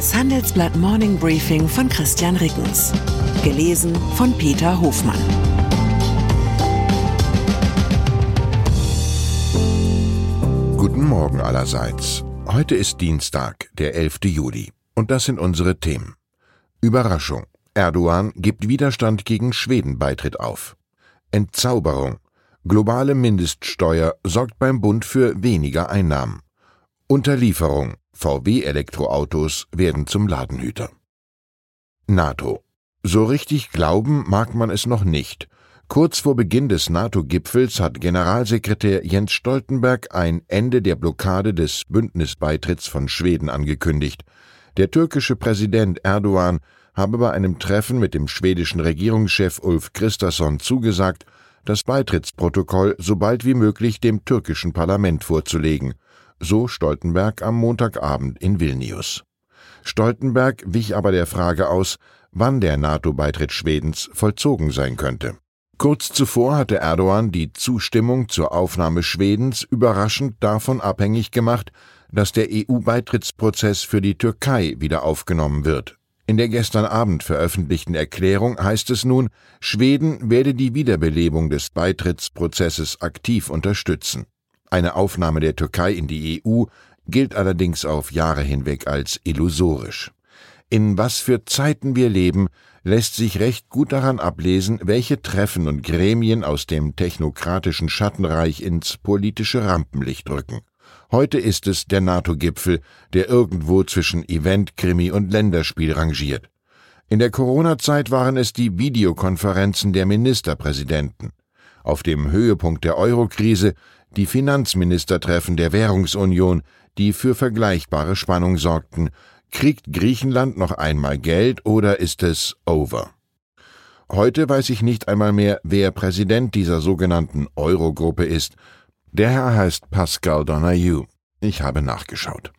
Das Handelsblatt Morning Briefing von Christian Rickens. Gelesen von Peter Hofmann. Guten Morgen allerseits. Heute ist Dienstag, der 11. Juli. Und das sind unsere Themen. Überraschung. Erdogan gibt Widerstand gegen Schweden-Beitritt auf. Entzauberung. Globale Mindeststeuer sorgt beim Bund für weniger Einnahmen. Unterlieferung. VW-Elektroautos werden zum Ladenhüter. NATO. So richtig glauben mag man es noch nicht. Kurz vor Beginn des NATO-Gipfels hat Generalsekretär Jens Stoltenberg ein Ende der Blockade des Bündnisbeitritts von Schweden angekündigt. Der türkische Präsident Erdogan habe bei einem Treffen mit dem schwedischen Regierungschef Ulf Christasson zugesagt, das Beitrittsprotokoll so bald wie möglich dem türkischen Parlament vorzulegen so Stoltenberg am Montagabend in Vilnius. Stoltenberg wich aber der Frage aus, wann der NATO-Beitritt Schwedens vollzogen sein könnte. Kurz zuvor hatte Erdogan die Zustimmung zur Aufnahme Schwedens überraschend davon abhängig gemacht, dass der EU-Beitrittsprozess für die Türkei wieder aufgenommen wird. In der gestern Abend veröffentlichten Erklärung heißt es nun, Schweden werde die Wiederbelebung des Beitrittsprozesses aktiv unterstützen. Eine Aufnahme der Türkei in die EU gilt allerdings auf Jahre hinweg als illusorisch. In was für Zeiten wir leben, lässt sich recht gut daran ablesen, welche Treffen und Gremien aus dem technokratischen Schattenreich ins politische Rampenlicht rücken. Heute ist es der NATO-Gipfel, der irgendwo zwischen Event, Krimi und Länderspiel rangiert. In der Corona-Zeit waren es die Videokonferenzen der Ministerpräsidenten. Auf dem Höhepunkt der Eurokrise die Finanzministertreffen der Währungsunion, die für vergleichbare Spannung sorgten. Kriegt Griechenland noch einmal Geld oder ist es over? Heute weiß ich nicht einmal mehr, wer Präsident dieser sogenannten Eurogruppe ist. Der Herr heißt Pascal Donahue. Ich habe nachgeschaut.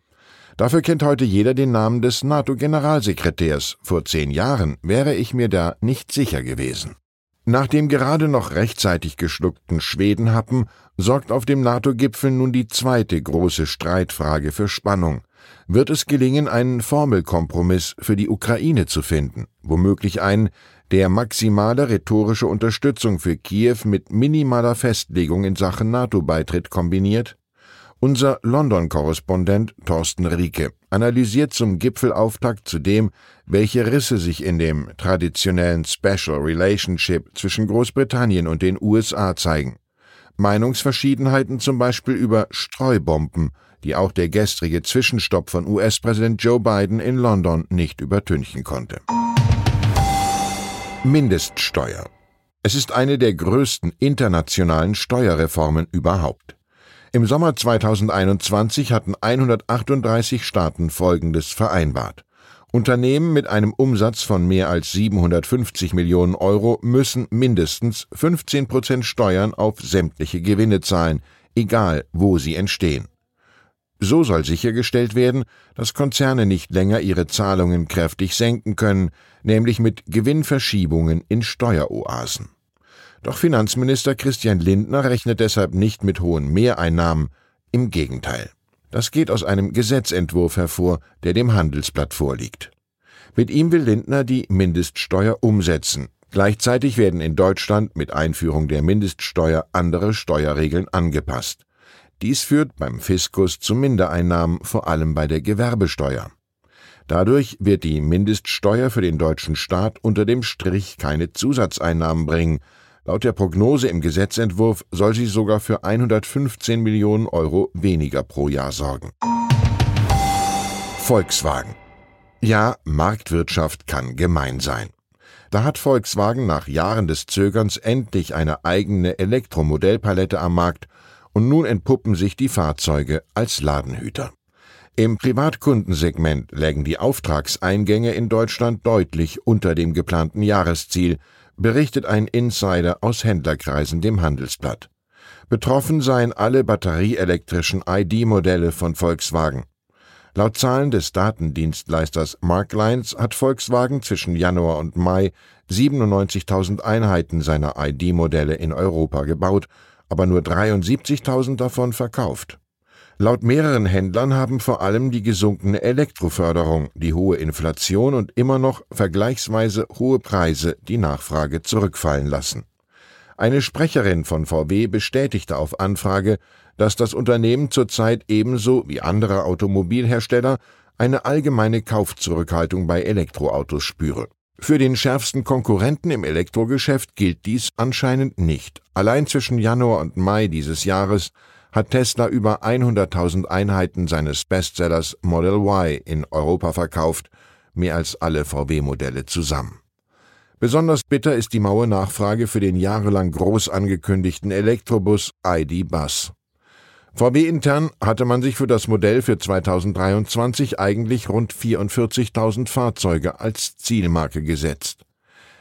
Dafür kennt heute jeder den Namen des NATO-Generalsekretärs. Vor zehn Jahren wäre ich mir da nicht sicher gewesen. Nach dem gerade noch rechtzeitig geschluckten Schwedenhappen sorgt auf dem NATO-Gipfel nun die zweite große Streitfrage für Spannung. Wird es gelingen, einen Formelkompromiss für die Ukraine zu finden, womöglich einen, der maximale rhetorische Unterstützung für Kiew mit minimaler Festlegung in Sachen NATO-Beitritt kombiniert? Unser London-Korrespondent Thorsten Rieke analysiert zum Gipfelauftakt zudem, welche Risse sich in dem traditionellen Special Relationship zwischen Großbritannien und den USA zeigen. Meinungsverschiedenheiten zum Beispiel über Streubomben, die auch der gestrige Zwischenstopp von US-Präsident Joe Biden in London nicht übertünchen konnte. Mindeststeuer. Es ist eine der größten internationalen Steuerreformen überhaupt. Im Sommer 2021 hatten 138 Staaten Folgendes vereinbart. Unternehmen mit einem Umsatz von mehr als 750 Millionen Euro müssen mindestens 15 Prozent Steuern auf sämtliche Gewinne zahlen, egal wo sie entstehen. So soll sichergestellt werden, dass Konzerne nicht länger ihre Zahlungen kräftig senken können, nämlich mit Gewinnverschiebungen in Steueroasen. Doch Finanzminister Christian Lindner rechnet deshalb nicht mit hohen Mehreinnahmen, im Gegenteil. Das geht aus einem Gesetzentwurf hervor, der dem Handelsblatt vorliegt. Mit ihm will Lindner die Mindeststeuer umsetzen. Gleichzeitig werden in Deutschland mit Einführung der Mindeststeuer andere Steuerregeln angepasst. Dies führt beim Fiskus zu Mindereinnahmen, vor allem bei der Gewerbesteuer. Dadurch wird die Mindeststeuer für den deutschen Staat unter dem Strich keine Zusatzeinnahmen bringen, Laut der Prognose im Gesetzentwurf soll sie sogar für 115 Millionen Euro weniger pro Jahr sorgen. Volkswagen. Ja, Marktwirtschaft kann gemein sein. Da hat Volkswagen nach Jahren des Zögerns endlich eine eigene Elektromodellpalette am Markt und nun entpuppen sich die Fahrzeuge als Ladenhüter. Im Privatkundensegment lägen die Auftragseingänge in Deutschland deutlich unter dem geplanten Jahresziel, berichtet ein Insider aus Händlerkreisen dem Handelsblatt. Betroffen seien alle batterieelektrischen ID-Modelle von Volkswagen. Laut Zahlen des Datendienstleisters Marklines hat Volkswagen zwischen Januar und Mai 97.000 Einheiten seiner ID-Modelle in Europa gebaut, aber nur 73.000 davon verkauft. Laut mehreren Händlern haben vor allem die gesunkene Elektroförderung, die hohe Inflation und immer noch vergleichsweise hohe Preise die Nachfrage zurückfallen lassen. Eine Sprecherin von VW bestätigte auf Anfrage, dass das Unternehmen zurzeit ebenso wie andere Automobilhersteller eine allgemeine Kaufzurückhaltung bei Elektroautos spüre. Für den schärfsten Konkurrenten im Elektrogeschäft gilt dies anscheinend nicht. Allein zwischen Januar und Mai dieses Jahres hat Tesla über 100.000 Einheiten seines Bestsellers Model Y in Europa verkauft, mehr als alle VW-Modelle zusammen. Besonders bitter ist die maue Nachfrage für den jahrelang groß angekündigten Elektrobus ID Bus. VW intern hatte man sich für das Modell für 2023 eigentlich rund 44.000 Fahrzeuge als Zielmarke gesetzt.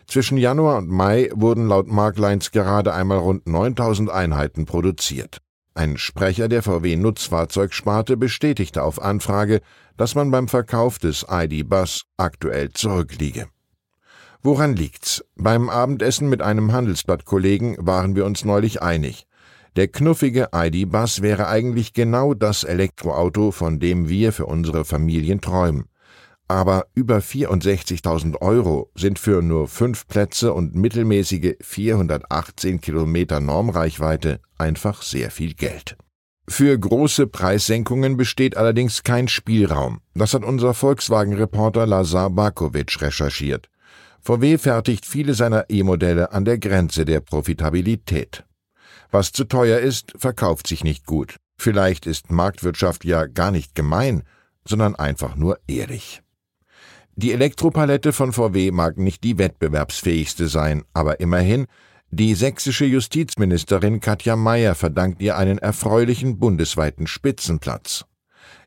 Zwischen Januar und Mai wurden laut Marklines gerade einmal rund 9000 Einheiten produziert. Ein Sprecher der VW Nutzfahrzeugsparte bestätigte auf Anfrage, dass man beim Verkauf des ID Bus aktuell zurückliege. Woran liegt's? Beim Abendessen mit einem Handelsblattkollegen waren wir uns neulich einig. Der knuffige ID-Bus wäre eigentlich genau das Elektroauto, von dem wir für unsere Familien träumen. Aber über 64.000 Euro sind für nur fünf Plätze und mittelmäßige 418 Kilometer Normreichweite einfach sehr viel Geld. Für große Preissenkungen besteht allerdings kein Spielraum. Das hat unser Volkswagen-Reporter Lazar Bakovic recherchiert. VW fertigt viele seiner E-Modelle an der Grenze der Profitabilität. Was zu teuer ist, verkauft sich nicht gut. Vielleicht ist Marktwirtschaft ja gar nicht gemein, sondern einfach nur ehrlich. Die Elektropalette von VW mag nicht die wettbewerbsfähigste sein, aber immerhin, die sächsische Justizministerin Katja Mayer verdankt ihr einen erfreulichen bundesweiten Spitzenplatz.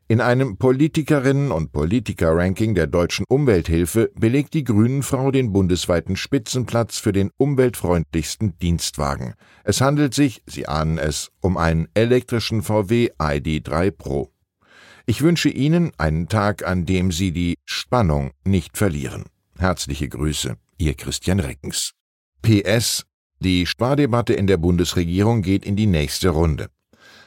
In einem Politikerinnen- und Politiker-Ranking der deutschen Umwelthilfe belegt die Grünenfrau den bundesweiten Spitzenplatz für den umweltfreundlichsten Dienstwagen. Es handelt sich, Sie ahnen es, um einen elektrischen VW ID3 Pro. Ich wünsche Ihnen einen Tag, an dem Sie die Spannung nicht verlieren. Herzliche Grüße, Ihr Christian Reckens. PS Die Spardebatte in der Bundesregierung geht in die nächste Runde.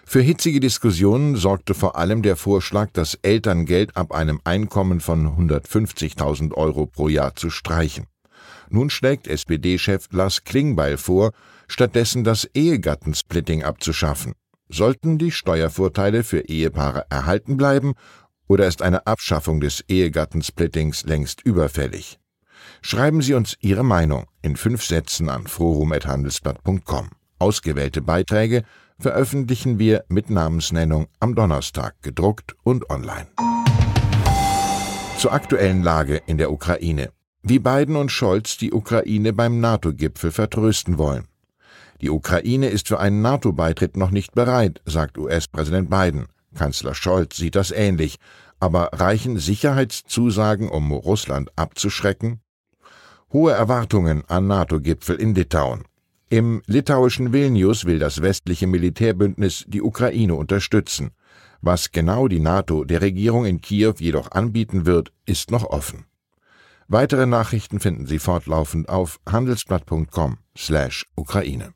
Für hitzige Diskussionen sorgte vor allem der Vorschlag, das Elterngeld ab einem Einkommen von 150.000 Euro pro Jahr zu streichen. Nun schlägt SPD-Chef Lars Klingbeil vor, stattdessen das Ehegattensplitting abzuschaffen. Sollten die Steuervorteile für Ehepaare erhalten bleiben oder ist eine Abschaffung des Ehegattensplittings längst überfällig? Schreiben Sie uns Ihre Meinung in fünf Sätzen an forum.handelsblatt.com. Ausgewählte Beiträge veröffentlichen wir mit Namensnennung am Donnerstag gedruckt und online. Zur aktuellen Lage in der Ukraine. Wie Biden und Scholz die Ukraine beim NATO-Gipfel vertrösten wollen. Die Ukraine ist für einen NATO-Beitritt noch nicht bereit, sagt US-Präsident Biden. Kanzler Scholz sieht das ähnlich. Aber reichen Sicherheitszusagen, um Russland abzuschrecken? Hohe Erwartungen an NATO-Gipfel in Litauen. Im litauischen Vilnius will das westliche Militärbündnis die Ukraine unterstützen. Was genau die NATO der Regierung in Kiew jedoch anbieten wird, ist noch offen. Weitere Nachrichten finden Sie fortlaufend auf handelsblatt.com/Ukraine.